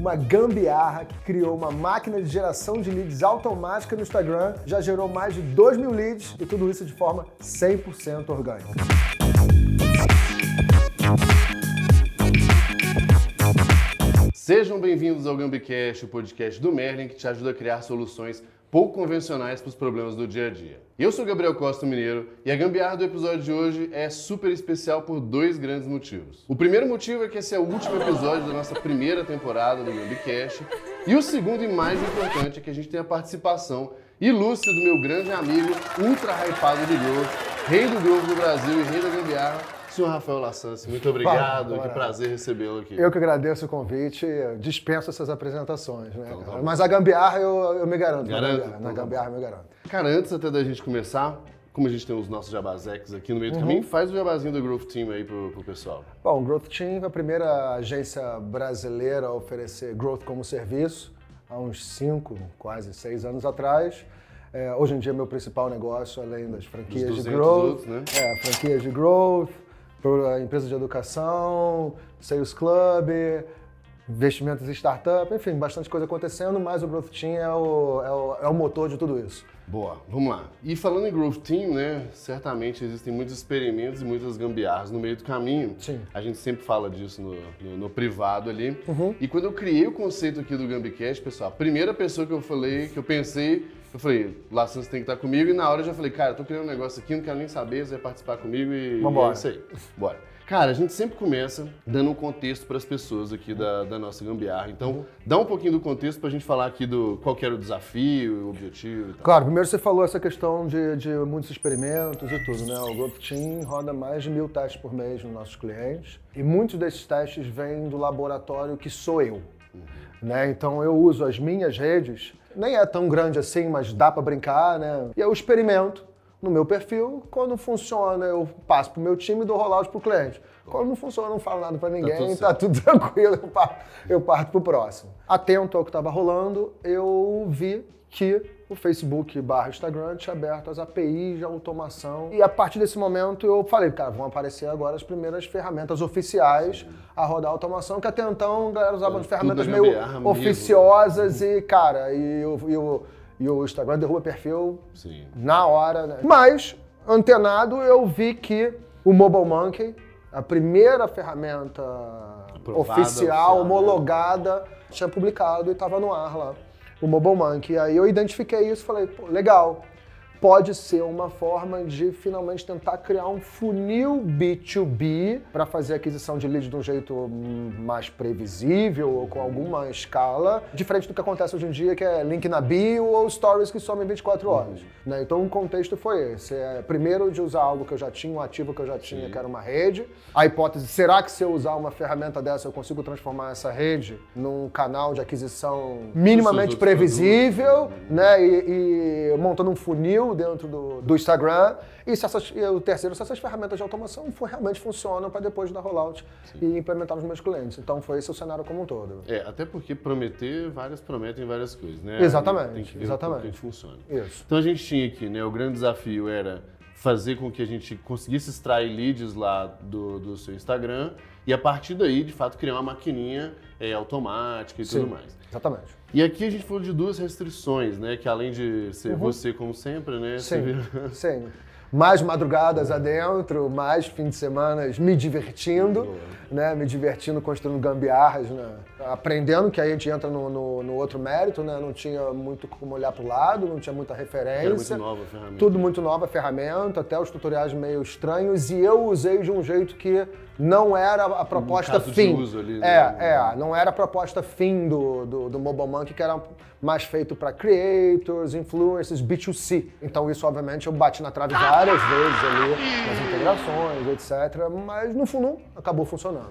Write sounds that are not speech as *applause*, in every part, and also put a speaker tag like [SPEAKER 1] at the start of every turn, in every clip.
[SPEAKER 1] uma gambiarra que criou uma máquina de geração de leads automática no Instagram, já gerou mais de 2 mil leads e tudo isso de forma 100% orgânica.
[SPEAKER 2] Sejam bem-vindos ao GambiCast, o podcast do Merlin que te ajuda a criar soluções pouco convencionais para os problemas do dia a dia. Eu sou Gabriel Costa Mineiro e a gambiarra do episódio de hoje é super especial por dois grandes motivos. O primeiro motivo é que esse é o último episódio da nossa primeira temporada do GambiCast e o segundo e mais importante é que a gente tem a participação ilustre do meu grande amigo, ultra hypado de Growth, rei do Growth do Brasil e rei da gambiarra, Senhor Rafael Lassance, muito obrigado, que prazer recebê-lo aqui.
[SPEAKER 1] Eu que agradeço o convite, dispenso essas apresentações, né? Então, tá Mas a gambiarra eu, eu me garanto.
[SPEAKER 2] Garanto? Na
[SPEAKER 1] gambiarra, então, na tá gambiarra eu me garanto.
[SPEAKER 2] Cara, antes até da gente começar, como a gente tem os nossos jabazecs aqui no meio do uhum. caminho, faz o jabazinho do Growth Team aí pro, pro pessoal.
[SPEAKER 1] Bom, o Growth Team é a primeira agência brasileira a oferecer Growth como serviço, há uns cinco, quase seis anos atrás. É, hoje em dia, meu principal negócio, além das franquias de Growth, outros, né? é, franquias de Growth, para empresas de educação, Sales Club, investimentos em startup, enfim, bastante coisa acontecendo, mas o Growth Team é o, é o, é o motor de tudo isso.
[SPEAKER 2] Boa, vamos lá. E falando em Growth Team, né, certamente existem muitos experimentos e muitas gambiarras no meio do caminho.
[SPEAKER 1] Sim.
[SPEAKER 2] A gente sempre fala disso no, no, no privado ali. Uhum. E quando eu criei o conceito aqui do Gambicast, pessoal, a primeira pessoa que eu falei, que eu pensei eu falei, Laçan, você tem que estar comigo. E na hora eu já falei, cara, tô criando um negócio aqui, não quero nem saber, você vai participar comigo e,
[SPEAKER 1] Vambora.
[SPEAKER 2] é isso aí. Bora. Cara, a gente sempre começa dando um contexto para as pessoas aqui da, da, nossa gambiarra. Então, dá um pouquinho do contexto para a gente falar aqui do qual era o desafio, o objetivo e tal.
[SPEAKER 1] Claro, primeiro você falou essa questão de, de muitos experimentos e tudo, né? O Growth Team roda mais de mil testes por mês nos nossos clientes. E muitos desses testes vêm do laboratório que sou eu. Uhum. Né? Então, eu uso as minhas redes nem é tão grande assim, mas dá para brincar, né? E eu experimento no meu perfil. Quando funciona, eu passo pro meu time e dou rollout pro cliente. Quando não funciona, eu não falo nada para tá ninguém, tá tudo, tá tudo *laughs* tranquilo, eu parto, eu parto pro próximo. Atento ao que estava rolando, eu vi que o Facebook barra Instagram tinha aberto as APIs de automação. E a partir desse momento eu falei, cara, vão aparecer agora as primeiras ferramentas oficiais a rodar automação, que até então a galera usava ferramentas meio oficiosas mesmo. e, cara, e, e, o, e o Instagram derruba perfil
[SPEAKER 2] Sim.
[SPEAKER 1] na hora, né? Mas, antenado, eu vi que o Mobile Monkey, a primeira ferramenta Aprovada, oficial, oficial, né? homologada, né? tinha publicado e estava no ar lá o Mobile Monkey. Aí eu identifiquei isso falei, legal, pode ser uma forma de finalmente tentar criar um funil B2B para fazer aquisição de leads de um jeito mais previsível ou com alguma escala, diferente do que acontece hoje em dia, que é link na bio ou stories que somem 24 horas. Uhum. Né? Então o contexto foi esse. É, primeiro de usar algo que eu já tinha, um ativo que eu já tinha, Sim. que era uma rede. A hipótese, será que se eu usar uma ferramenta dessa eu consigo transformar essa rede num canal de aquisição minimamente previsível, né? E, e montando um funil dentro do, do Instagram. E, se essas, e o terceiro, se essas ferramentas de automação for, realmente funcionam para depois dar rollout Sim. e implementar nos meus clientes. Então foi esse o cenário como um todo.
[SPEAKER 2] É, até porque prometer, várias prometem várias coisas, né?
[SPEAKER 1] Exatamente.
[SPEAKER 2] Tem que ver
[SPEAKER 1] exatamente.
[SPEAKER 2] como que funciona.
[SPEAKER 1] Isso.
[SPEAKER 2] Então a gente tinha aqui, né? O grande desafio era fazer com que a gente conseguisse extrair leads lá do, do seu Instagram e a partir daí, de fato, criar uma maquininha é, automática e Sim, tudo mais.
[SPEAKER 1] Exatamente.
[SPEAKER 2] E aqui a gente falou de duas restrições, né? Que além de ser uhum. você como sempre, né?
[SPEAKER 1] Sim, vira... mais madrugadas adentro, mais fim de semana me divertindo, né? Me divertindo, construindo gambiarras, né? Aprendendo que aí a gente entra no, no, no outro mérito, né? Não tinha muito como olhar para o lado, não tinha muita referência. Era
[SPEAKER 2] muito nova a ferramenta.
[SPEAKER 1] Tudo muito nova a ferramenta, até os tutoriais meio estranhos. E eu usei de um jeito que não era a proposta
[SPEAKER 2] um
[SPEAKER 1] fim.
[SPEAKER 2] De uso ali,
[SPEAKER 1] né? É, é, não era a proposta fim do, do, do Mobile Monkey, que era mais feito para creators, influencers, B2C. Então isso, obviamente, eu bati na trave várias vezes ali, nas integrações, etc. Mas no fundo acabou funcionando.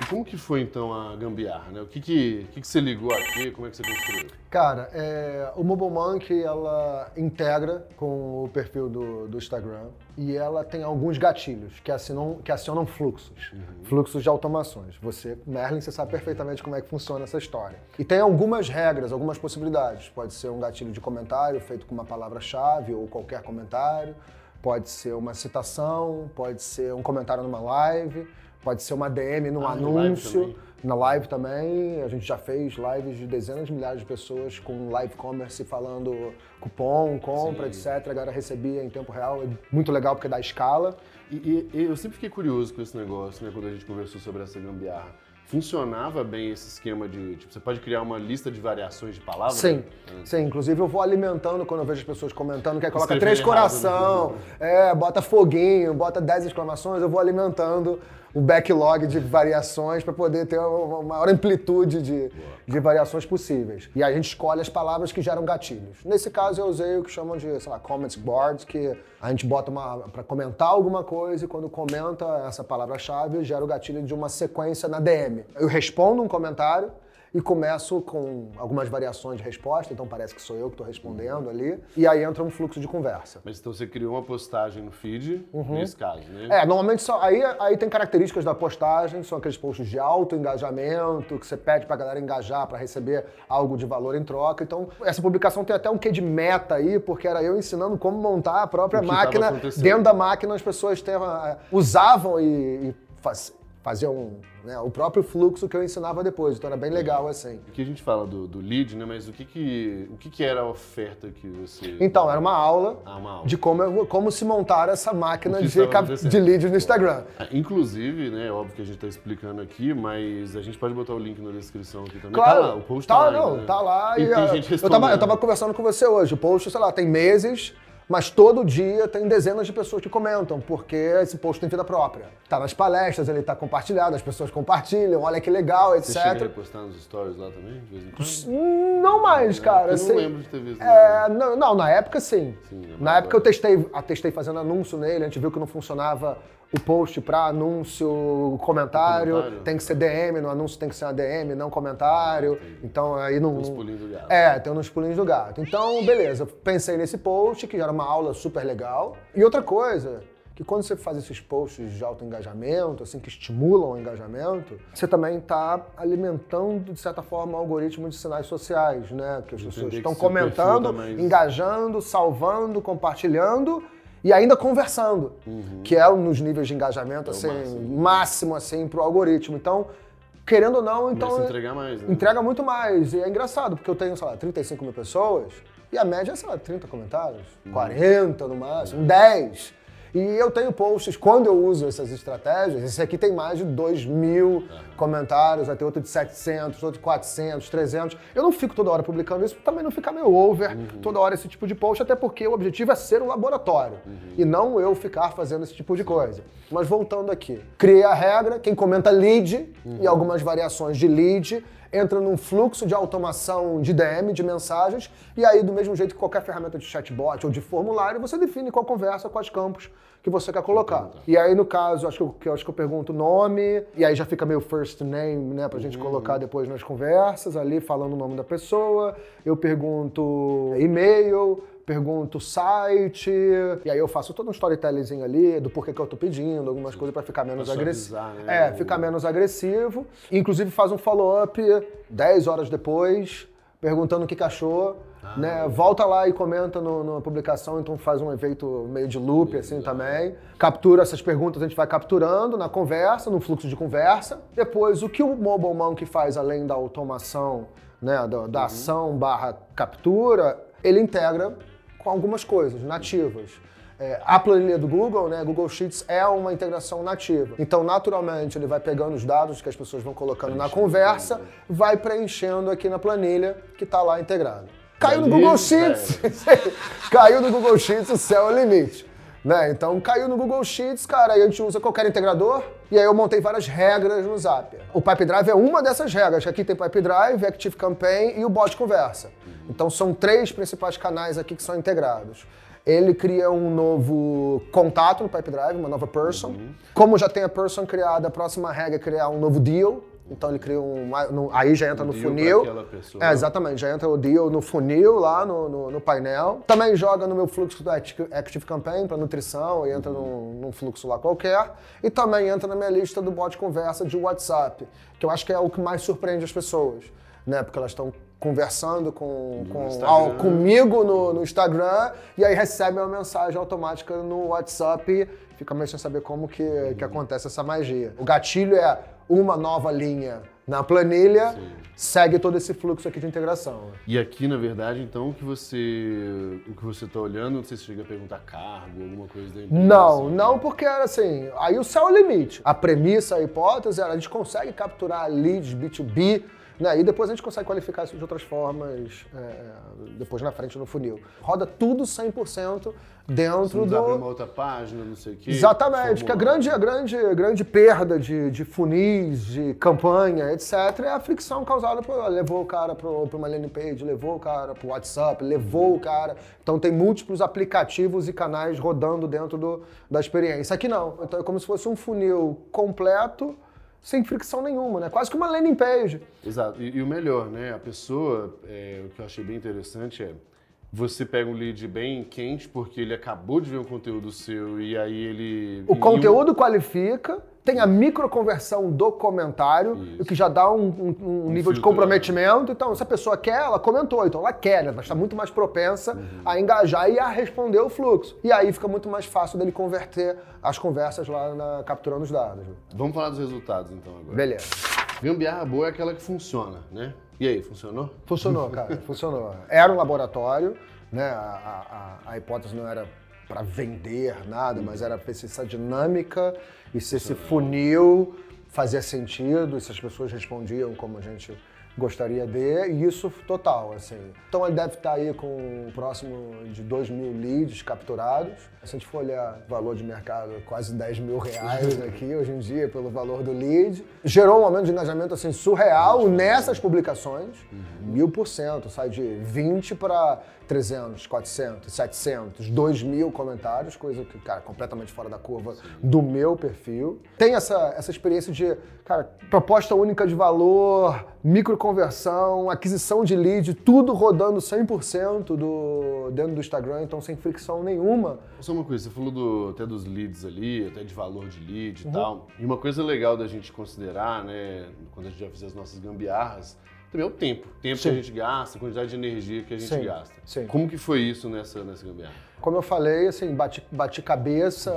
[SPEAKER 2] E como que foi então a gambiarra? Né? O que que, que, que você ligou aqui? Como é que você construiu?
[SPEAKER 1] Cara, é, o Mobile Monkey ela integra com o perfil do, do Instagram e ela tem alguns gatilhos que acionam, que acionam fluxos, uhum. fluxos de automações. Você, Merlin, você sabe perfeitamente como é que funciona essa história. E tem algumas regras, algumas possibilidades. Pode ser um gatilho de comentário feito com uma palavra-chave ou qualquer comentário. Pode ser uma citação, pode ser um comentário numa live, pode ser uma DM no ah, anúncio. Na live também, a gente já fez lives de dezenas de milhares de pessoas com live commerce falando cupom, compra, Sim. etc. A galera recebia em tempo real. É muito legal porque dá escala.
[SPEAKER 2] E, e, e eu sempre fiquei curioso com esse negócio, né, quando a gente conversou sobre essa gambiarra funcionava bem esse esquema de. Tipo, você pode criar uma lista de variações de palavras?
[SPEAKER 1] Sim, né? sim. Inclusive eu vou alimentando quando eu vejo as pessoas comentando que aí coloca três coração, é, bota foguinho, bota dez exclamações, eu vou alimentando o backlog de variações para poder ter uma maior amplitude de, de variações possíveis. E a gente escolhe as palavras que geram gatilhos. Nesse caso eu usei o que chamam de, sei lá, comments boards, que a gente bota uma para comentar alguma coisa e quando comenta essa palavra-chave gera o gatilho de uma sequência na DM. Eu respondo um comentário e começo com algumas variações de resposta, então parece que sou eu que estou respondendo ali, e aí entra um fluxo de conversa.
[SPEAKER 2] Mas então você criou uma postagem no feed, uhum. nesse caso, né?
[SPEAKER 1] É, normalmente só, aí, aí tem características da postagem, são aqueles posts de alto engajamento, que você pede para a galera engajar para receber algo de valor em troca. Então, essa publicação tem até um quê de meta aí, porque era eu ensinando como montar a própria máquina. Dentro da máquina as pessoas eh, usavam e, e faz, faziam né, o próprio fluxo que eu ensinava depois. Então era bem legal assim.
[SPEAKER 2] Aqui a gente fala do, do lead, né? Mas o que que, o que que era a oferta que você...
[SPEAKER 1] Então, era uma aula, ah, uma aula. de como, como se montar essa máquina de, de lead no Instagram.
[SPEAKER 2] Ah, inclusive, né, óbvio que a gente está explicando aqui, mas a gente pode botar o link na descrição aqui também.
[SPEAKER 1] Claro,
[SPEAKER 2] tá lá, o
[SPEAKER 1] post tá, tá lá. Não, né? tá lá. E, e eu, tava, eu tava conversando com você hoje, o post, sei lá, tem meses mas todo dia tem dezenas de pessoas que comentam, porque esse post tem vida própria. Tá nas palestras, ele tá compartilhado, as pessoas compartilham, olha que legal, etc. Você
[SPEAKER 2] chega a postar nos stories lá também, de vez em
[SPEAKER 1] quando? Não mais, é, cara. Eu
[SPEAKER 2] não assim, lembro de ter visto.
[SPEAKER 1] É, não, não, na época sim. sim é na época eu testei, testei fazendo anúncio nele, a gente viu que não funcionava o post para anúncio, comentário, comentário, tem que ser DM, no anúncio tem que ser uma DM, não comentário. Entendi. Então aí não.
[SPEAKER 2] Tem uns pulinhos do gato.
[SPEAKER 1] É, tem uns pulinhos do gato. Então, beleza, pensei nesse post, que já era uma aula super legal. E outra coisa, que quando você faz esses posts de alto engajamento, assim, que estimulam o engajamento, você também está alimentando, de certa forma, o algoritmo de sinais sociais, né? Que as pessoas estão comentando, tá engajando, salvando, compartilhando e ainda conversando, uhum. que é nos níveis de engajamento, é assim, máximo. máximo, assim, pro algoritmo. Então, querendo ou não, então.
[SPEAKER 2] Começa entrega mais, né?
[SPEAKER 1] Entrega muito mais. E é engraçado, porque eu tenho, sei lá, 35 mil pessoas, e a média é, sei lá, 30 comentários, uhum. 40 no máximo, uhum. 10. E eu tenho posts, quando eu uso essas estratégias, esse aqui tem mais de 2 mil uhum. comentários, vai ter outro de 700, outro de 400, 300. Eu não fico toda hora publicando isso, também não fica meio over uhum. toda hora esse tipo de post, até porque o objetivo é ser um laboratório uhum. e não eu ficar fazendo esse tipo de coisa. Mas voltando aqui, criei a regra, quem comenta lead e uhum. algumas variações de lead, entra num fluxo de automação de DM, de mensagens, e aí, do mesmo jeito que qualquer ferramenta de chatbot ou de formulário, você define qual conversa, quais campos que você quer colocar. E aí, no caso, acho que, eu, acho que eu pergunto nome, e aí já fica meio first name, né, pra gente uhum. colocar depois nas conversas, ali falando o nome da pessoa. Eu pergunto e-mail, pergunto o site, e aí eu faço todo um storytellingzinho ali do porquê que eu tô pedindo, algumas coisas para ficar menos agressivo. Né? É, ficar menos agressivo. Inclusive faz um follow-up 10 horas depois, perguntando o que, que achou. Ah, né? Volta lá e comenta no, na publicação, então faz um efeito meio de loop assim também. Captura essas perguntas, a gente vai capturando na conversa, no fluxo de conversa. Depois, o que o Mobile Monkey faz além da automação, né, da, da uhum. ação barra captura, ele integra com algumas coisas nativas. É, a planilha do Google, né, Google Sheets, é uma integração nativa. Então, naturalmente, ele vai pegando os dados que as pessoas vão colocando na conversa, vai preenchendo aqui na planilha que está lá integrado. Caiu no Google Sheets! *laughs* Caiu no Google Sheets, o céu é o limite. Né? Então caiu no Google Sheets, cara, aí a gente usa qualquer integrador, e aí eu montei várias regras no Zapier. O Pipe Drive é uma dessas regras. Aqui tem Pipe Drive, Active Campaign e o bot conversa. Então são três principais canais aqui que são integrados. Ele cria um novo contato no Pipe Drive, uma nova person. Uhum. Como já tem a person criada, a próxima regra é criar um novo deal. Então ele cria um. aí já entra um no funil. É, exatamente, já entra o deal no funil lá no, no, no, painel. Também joga no meu fluxo do Active Campaign para nutrição e entra uhum. num, num, fluxo lá qualquer. E também entra na minha lista do bot conversa de WhatsApp, que eu acho que é o que mais surpreende as pessoas, né? Porque elas estão conversando com, com ao, comigo no, no, Instagram e aí recebe uma mensagem automática no WhatsApp fica meio sem saber como que, uhum. que acontece essa magia. O gatilho é uma nova linha na planilha, Sim. segue todo esse fluxo aqui de integração.
[SPEAKER 2] E aqui, na verdade, então, o que você o que você está olhando, não sei se chega a perguntar cargo, alguma coisa da empresa.
[SPEAKER 1] Não, assim. não, porque assim, aí o céu é o limite. A premissa, a hipótese, a gente consegue capturar leads B2B né? E depois a gente consegue qualificar isso de outras formas, é, depois na frente no funil. Roda tudo 100% dentro do...
[SPEAKER 2] abrir uma outra página, não sei o quê.
[SPEAKER 1] Exatamente, que a grande, a grande, a grande perda de, de funis, de campanha, etc., é a fricção causada por... Levou o cara para uma landing page, levou o cara para o WhatsApp, levou o cara... Então tem múltiplos aplicativos e canais rodando dentro do, da experiência. Aqui não. Então é como se fosse um funil completo sem fricção nenhuma, né? Quase que uma landing page.
[SPEAKER 2] Exato. E, e o melhor, né? A pessoa, é, o que eu achei bem interessante é você pega um lead bem quente porque ele acabou de ver um conteúdo seu e aí ele.
[SPEAKER 1] O conteúdo qualifica, tem a microconversão do comentário, o que já dá um, um, um, um nível de comprometimento. Então, se a pessoa quer, ela comentou, então ela quer, ela está muito mais propensa uhum. a engajar e a responder o fluxo. E aí fica muito mais fácil dele converter as conversas lá na, capturando os dados.
[SPEAKER 2] Vamos falar dos resultados então agora.
[SPEAKER 1] Beleza.
[SPEAKER 2] Gambiarra boa é aquela que funciona, né? E aí, funcionou?
[SPEAKER 1] Funcionou, *laughs* cara, funcionou. Era um laboratório, né? A, a, a hipótese não era para vender nada, mas era ver se essa dinâmica e se esse funil fazia sentido, e se as pessoas respondiam como a gente gostaria de, e isso total, assim. Então ele deve estar aí com próximo de 2 mil leads capturados. Se a gente for olhar o valor de mercado, quase 10 mil reais *laughs* aqui hoje em dia pelo valor do lead. Gerou um aumento de engajamento assim surreal nessas publicações, mil por cento, sai de 20 para 300, 400, 700, 2 mil comentários, coisa que, cara, completamente fora da curva do meu perfil. Tem essa, essa experiência de, cara, proposta única de valor, microconversão, aquisição de lead, tudo rodando 100% do, dentro do Instagram, então sem fricção nenhuma.
[SPEAKER 2] Só uma coisa, você falou do, até dos leads ali, até de valor de lead uhum. e tal. E uma coisa legal da gente considerar, né, quando a gente vai fazer as nossas gambiarras, também é o tempo. O tempo Sim. que a gente gasta, a quantidade de energia que a gente Sim. gasta. Sim. Como que foi isso nessa, nessa gambiarra?
[SPEAKER 1] Como eu falei, assim, bati, bati cabeça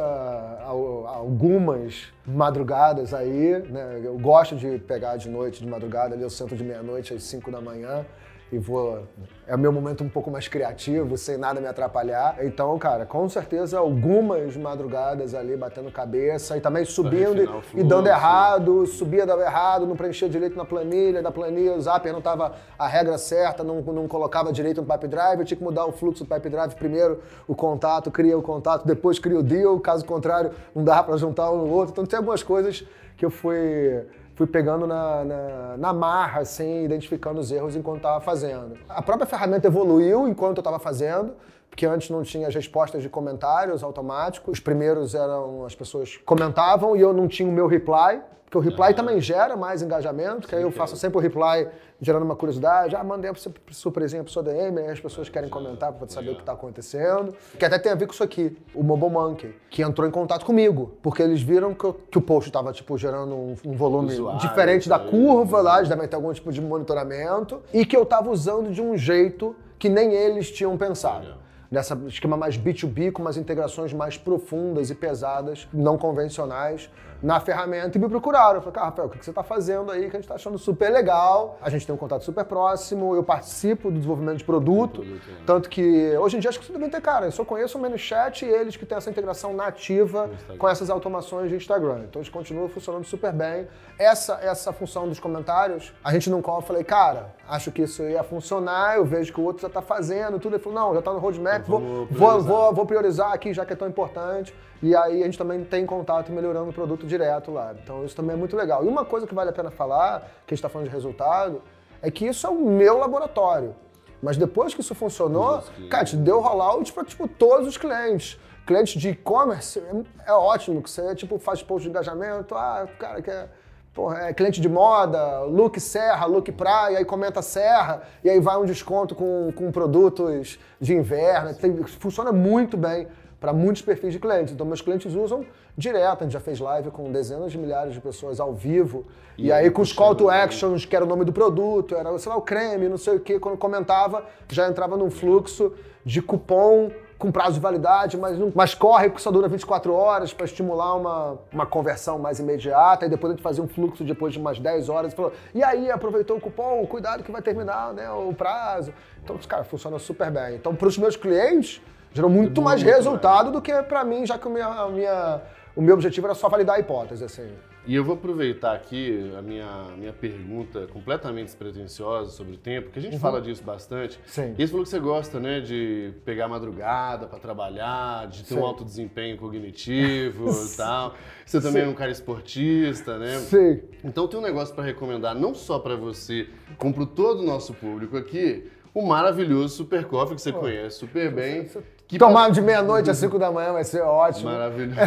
[SPEAKER 1] algumas madrugadas aí, né? Eu gosto de pegar de noite, de madrugada, ali eu sento de meia-noite às 5 da manhã e vou. É o meu momento um pouco mais criativo, sem nada me atrapalhar. Então, cara, com certeza algumas madrugadas ali batendo cabeça e também subindo e, e, dando errado, subia, dava errado, não preenchia direito na planilha, da planilha o Zapier não estava a regra certa, não, não colocava direito no Pipe Drive, eu tinha que mudar o fluxo do Pipe Drive. Primeiro o contato, cria o contato, depois cria o deal, caso contrário, não dava para juntar um no outro. Então, tem algumas coisas que eu fui fui pegando na, na, na marra, assim, identificando os erros enquanto estava fazendo. A própria ferramenta evoluiu enquanto eu estava fazendo, porque antes não tinha as respostas de comentários automáticos. Os primeiros eram as pessoas comentavam e eu não tinha o meu reply. Porque o reply uhum. também gera mais engajamento, que aí eu faço sempre o reply gerando uma curiosidade. Ah, mandei a surpresinha pro seu DM, aí as pessoas querem comentar para saber o que está acontecendo. Que até tem a ver com isso aqui, o Mobile Monkey, que entrou em contato comigo, porque eles viram que, eu, que o post estava tipo, gerando um, um volume Usuário, diferente da curva lá, eles devem ter algum tipo de monitoramento, e que eu estava usando de um jeito que nem eles tinham pensado nessa esquema mais B2B, com umas integrações mais profundas e pesadas, não convencionais, na ferramenta e me procuraram. Eu falei, cara, Rafael, o que você está fazendo aí que a gente está achando super legal? A gente tem um contato super próximo, eu participo do desenvolvimento de produto, produto é. tanto que hoje em dia acho que você deve ter, cara, eu só conheço o ManyChat e eles que têm essa integração nativa com essas automações de Instagram. Então eles continuam funcionando super bem. Essa, essa função dos comentários, a gente não call, eu falei, cara, acho que isso ia funcionar, eu vejo que o outro já está fazendo tudo. Ele falou, não, já está no roadmap, vou, vou, priorizar. Vou, vou, priorizar aqui, já que é tão importante. E aí a gente também tem contato melhorando o produto direto lá. Então isso também é muito legal. E uma coisa que vale a pena falar, que a gente está falando de resultado, é que isso é o meu laboratório. Mas depois que isso funcionou, cara, te deu rollout para tipo, todos os clientes. Clientes de e-commerce é, é, ótimo, que você tipo, faz post de engajamento, ah, o cara quer. Porra, é cliente de moda, look serra, look praia, aí comenta serra, e aí vai um desconto com, com produtos de inverno. Tem, funciona muito bem para muitos perfis de clientes. Então, meus clientes usam direto. A gente já fez live com dezenas de milhares de pessoas ao vivo. E, e aí, com os call to actions, que era o nome do produto, era, sei lá, o creme, não sei o quê. Quando comentava, já entrava num fluxo de cupom com prazo de validade, mas, não, mas corre que só dura 24 horas para estimular uma, uma conversão mais imediata. E depois a gente fazia um fluxo depois de umas 10 horas e falou: e aí, aproveitou o cupom, cuidado que vai terminar né, o prazo. Então, cara, funciona super bem. Então, para os meus clientes, gerou muito mais resultado mais. do que para mim, já que a minha, minha, o meu objetivo era só validar a hipótese. Assim.
[SPEAKER 2] E eu vou aproveitar aqui a minha, minha pergunta completamente despretensiosa sobre o tempo, que a gente uhum. fala disso bastante.
[SPEAKER 1] Sim.
[SPEAKER 2] E você falou que você gosta, né, de pegar madrugada para trabalhar, de ter Sim. um alto desempenho cognitivo *laughs* e tal. Você também Sim. é um cara esportista, né?
[SPEAKER 1] Sim.
[SPEAKER 2] Então tem um negócio para recomendar, não só para você, como para todo o nosso público aqui, o maravilhoso Super Coffee que você conhece super bem.
[SPEAKER 1] Que Tomar de meia-noite às 5 da manhã vai ser ótimo.
[SPEAKER 2] Maravilhoso.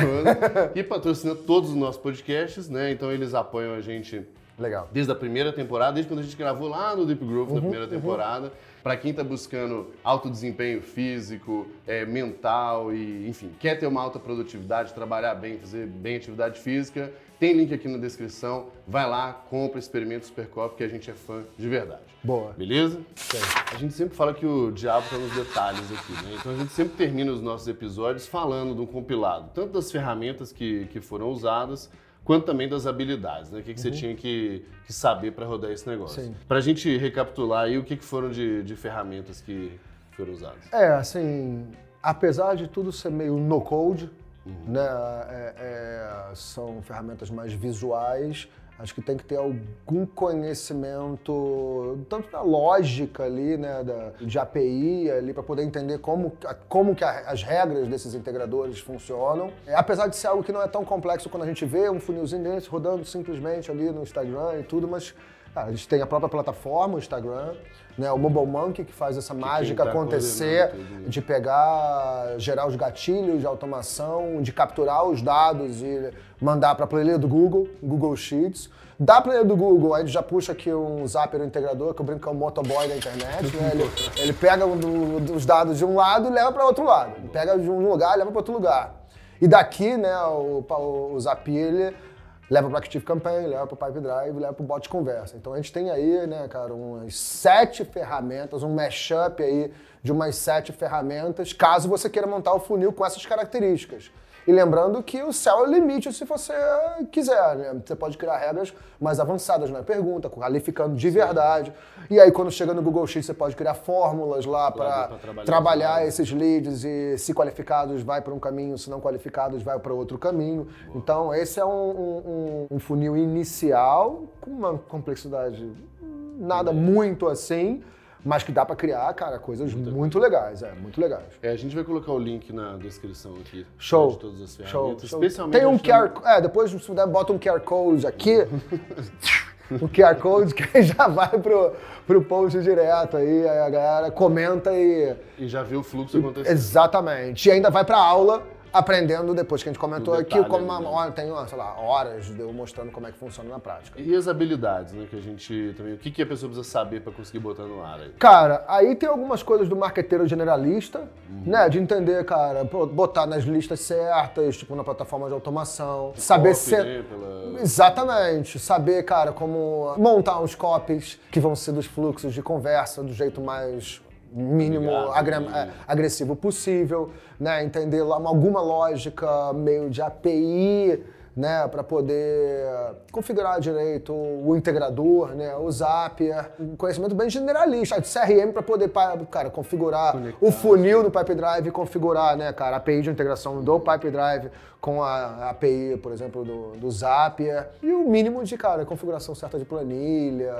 [SPEAKER 2] *laughs* e patrocina todos os nossos podcasts, né? Então eles apoiam a gente
[SPEAKER 1] Legal.
[SPEAKER 2] Desde a primeira temporada, desde quando a gente gravou lá no Deep Growth, uhum, na primeira uhum. temporada. Uhum. Para quem está buscando alto desempenho físico, é, mental e, enfim, quer ter uma alta produtividade, trabalhar bem, fazer bem atividade física, tem link aqui na descrição. Vai lá, compra, experimenta o Super Coffee, que a gente é fã de verdade.
[SPEAKER 1] Boa.
[SPEAKER 2] Beleza? Sim. A gente sempre fala que o diabo está nos detalhes aqui, né? Então a gente sempre termina os nossos episódios falando de um compilado, tanto das ferramentas que, que foram usadas, quanto também das habilidades, né? O que, que uhum. você tinha que, que saber para rodar esse negócio. Para a gente recapitular aí, o que, que foram de, de ferramentas que foram usadas?
[SPEAKER 1] É, assim, apesar de tudo ser meio no-code, uhum. né? É, é, são ferramentas mais visuais, Acho que tem que ter algum conhecimento, tanto da lógica ali, né, da, de API ali, para poder entender como, como que a, as regras desses integradores funcionam. É, apesar de ser algo que não é tão complexo quando a gente vê um funilzinho desse rodando simplesmente ali no Instagram e tudo, mas a gente tem a própria plataforma, o Instagram, né, o Mobile Monkey, que faz essa que mágica tá acontecer, de pegar, gerar os gatilhos de automação, de capturar os dados e mandar para a planilha do Google, Google Sheets. Da planilha do Google, aí já puxa aqui um Zapper integrador, que eu brinco que é um motoboy da internet, né? Ele, *laughs* ele pega os dados de um lado e leva para outro lado. Ele pega de um lugar e leva para outro lugar. E daqui, né, o, o, o Zapier, ele leva para Active Campaign, leva para Pipe Drive, leva para o bot conversa. Então a gente tem aí, né, cara, umas sete ferramentas, um mashup aí de umas sete ferramentas, caso você queira montar o funil com essas características. E lembrando que o céu é o limite se você quiser, né? Você pode criar regras mais avançadas na pergunta, qualificando de verdade. E aí, quando chega no Google Sheets, você pode criar fórmulas lá para trabalhar, trabalhar esses leads e, se qualificados, vai para um caminho, se não qualificados, vai para outro caminho. Boa. Então, esse é um, um, um funil inicial com uma complexidade nada muito assim, mas que dá para criar, cara, coisas muito, muito legais, é, muito legais.
[SPEAKER 2] É, a gente vai colocar o link na descrição aqui.
[SPEAKER 1] Show.
[SPEAKER 2] De todas as ferramentas.
[SPEAKER 1] Show, Especialmente. Tem um QR, é, depois se puder, bota um QR Code aqui. *laughs* o QR Code que já vai pro, pro post direto aí, aí a galera comenta e.
[SPEAKER 2] E já viu o fluxo acontecer.
[SPEAKER 1] Exatamente. E ainda vai pra aula aprendendo depois que a gente comentou aqui, como uma, hora, tem, sei lá, horas de eu mostrando como é que funciona na prática.
[SPEAKER 2] E as habilidades, né, que a gente também, o que, que a pessoa precisa saber para conseguir botar no ar aí?
[SPEAKER 1] Cara, aí tem algumas coisas do marqueteiro generalista, uhum. né, de entender, cara, botar nas listas certas, tipo na plataforma de automação, saber ser... Né, pela... Exatamente, saber, cara, como montar uns copies que vão ser dos fluxos de conversa do jeito mais mínimo é, agressivo possível, né? entender alguma lógica meio de API né, para poder configurar direito o integrador, né, o Zapier, um conhecimento bem generalista, de CRM para poder, cara, configurar Conectar. o funil do Pipe Drive, configurar, né, cara, a API de integração do Pipe Drive com a API, por exemplo, do, do Zapier, e o mínimo de, cara, configuração certa de planilha,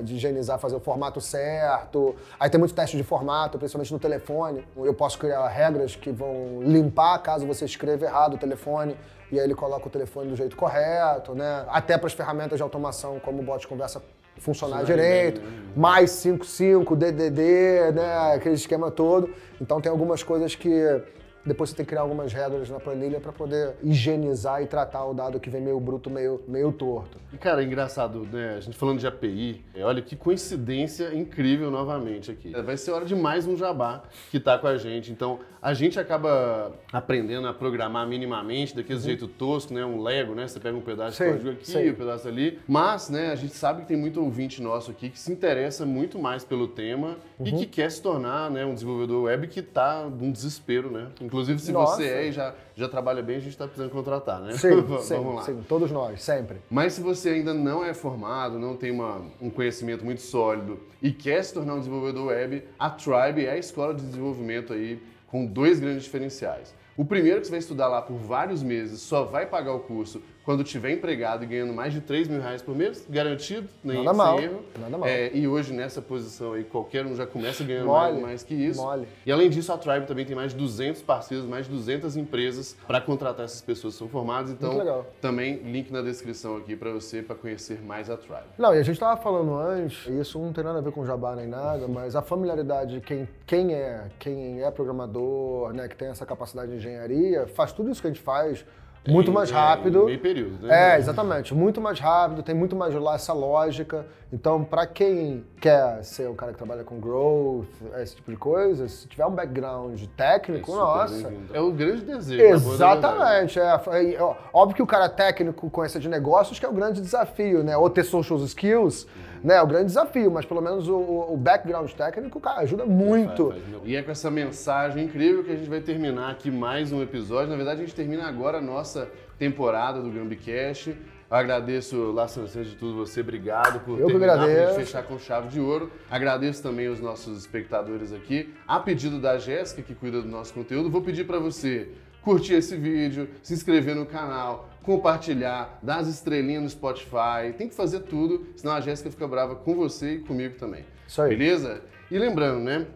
[SPEAKER 1] de higienizar, fazer o formato certo. Aí tem muito teste de formato, principalmente no telefone. Eu posso criar regras que vão limpar caso você escreva errado o telefone e aí ele coloca o telefone do jeito correto, né? Até para as ferramentas de automação, como o bot conversa funcionar direito, bem, né? mais 55, DDD, né? Aquele esquema todo. Então tem algumas coisas que depois você tem que criar algumas regras na planilha para poder higienizar e tratar o dado que vem meio bruto, meio, meio torto.
[SPEAKER 2] E cara, é engraçado, né? A gente falando de API, é, olha que coincidência incrível novamente aqui. Vai ser hora de mais um jabá que tá com a gente. Então, a gente acaba aprendendo a programar minimamente, daquele uhum. jeito tosco, né? Um Lego, né? Você pega um pedaço de código aqui, um pedaço ali. Mas, né, a gente sabe que tem muito ouvinte nosso aqui que se interessa muito mais pelo tema uhum. e que quer se tornar né, um desenvolvedor web que tá num desespero, né? Inclusive, se Nossa. você é e já, já trabalha bem, a gente está precisando contratar, né?
[SPEAKER 1] Sim, *laughs* Vamos lá. sim, todos nós, sempre.
[SPEAKER 2] Mas se você ainda não é formado, não tem uma, um conhecimento muito sólido e quer se tornar um desenvolvedor web, a Tribe é a escola de desenvolvimento aí com dois grandes diferenciais. O primeiro que você vai estudar lá por vários meses, só vai pagar o curso quando tiver empregado e ganhando mais de 3 mil reais por mês, garantido, nem
[SPEAKER 1] nada mal, erro. Nada mal.
[SPEAKER 2] É, e hoje, nessa posição aí, qualquer um já começa ganhando mais, mais, que isso. Mole. E além disso, a Tribe também tem mais de 200 parceiros, mais de 200 empresas para contratar essas pessoas que são formadas. Então, também link na descrição aqui para você, para conhecer mais a Tribe.
[SPEAKER 1] Não, e a gente estava falando antes, isso não tem nada a ver com jabá nem nada, mas a familiaridade de quem, quem é, quem é programador, né, que tem essa capacidade de engenharia, faz tudo isso que a gente faz muito mais rápido.
[SPEAKER 2] É, meio período, né?
[SPEAKER 1] É, exatamente. Muito mais rápido, tem muito mais lá essa lógica. Então, para quem quer ser o cara que trabalha com growth, esse tipo de coisa, se tiver um background técnico, é nossa.
[SPEAKER 2] É o grande desejo.
[SPEAKER 1] Exatamente. É, é, óbvio que o cara técnico conhece de negócios que é o grande desafio, né? Ou ter social skills, uhum. né? É o grande desafio, mas pelo menos o, o background técnico, cara, ajuda muito. Faz, faz.
[SPEAKER 2] E é com essa mensagem incrível que a gente vai terminar aqui mais um episódio. Na verdade, a gente termina agora a nossa temporada do Gambicast. Eu agradeço, antes de tudo, você. Obrigado por
[SPEAKER 1] Eu terminar, por
[SPEAKER 2] fechar com chave de ouro. Agradeço também os nossos espectadores aqui. A pedido da Jéssica, que cuida do nosso conteúdo, vou pedir para você curtir esse vídeo, se inscrever no canal, compartilhar, dar as estrelinhas no Spotify. Tem que fazer tudo, senão a Jéssica fica brava com você e comigo também.
[SPEAKER 1] Isso aí.
[SPEAKER 2] Beleza? E lembrando, né?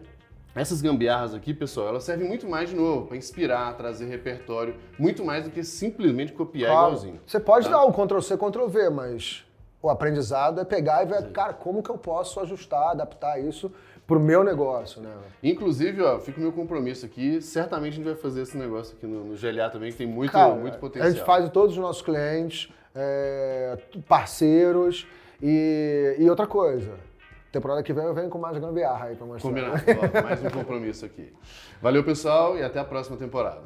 [SPEAKER 2] Essas gambiarras aqui, pessoal, elas servem muito mais de novo para inspirar, trazer repertório, muito mais do que simplesmente copiar claro. igualzinho.
[SPEAKER 1] Você pode tá? dar o Ctrl C, Ctrl V, mas o aprendizado é pegar e ver, Sim. cara, como que eu posso ajustar, adaptar isso pro meu negócio, né?
[SPEAKER 2] Inclusive, ó, fica o meu compromisso aqui, certamente a gente vai fazer esse negócio aqui no, no GLA também, que tem muito, cara, muito potencial.
[SPEAKER 1] A gente faz em todos os nossos clientes, é, parceiros e, e outra coisa Temporada que vem eu venho com mais gambiarra aí pra mostrar.
[SPEAKER 2] Combinado, mais um compromisso aqui. Valeu, pessoal, e até a próxima temporada.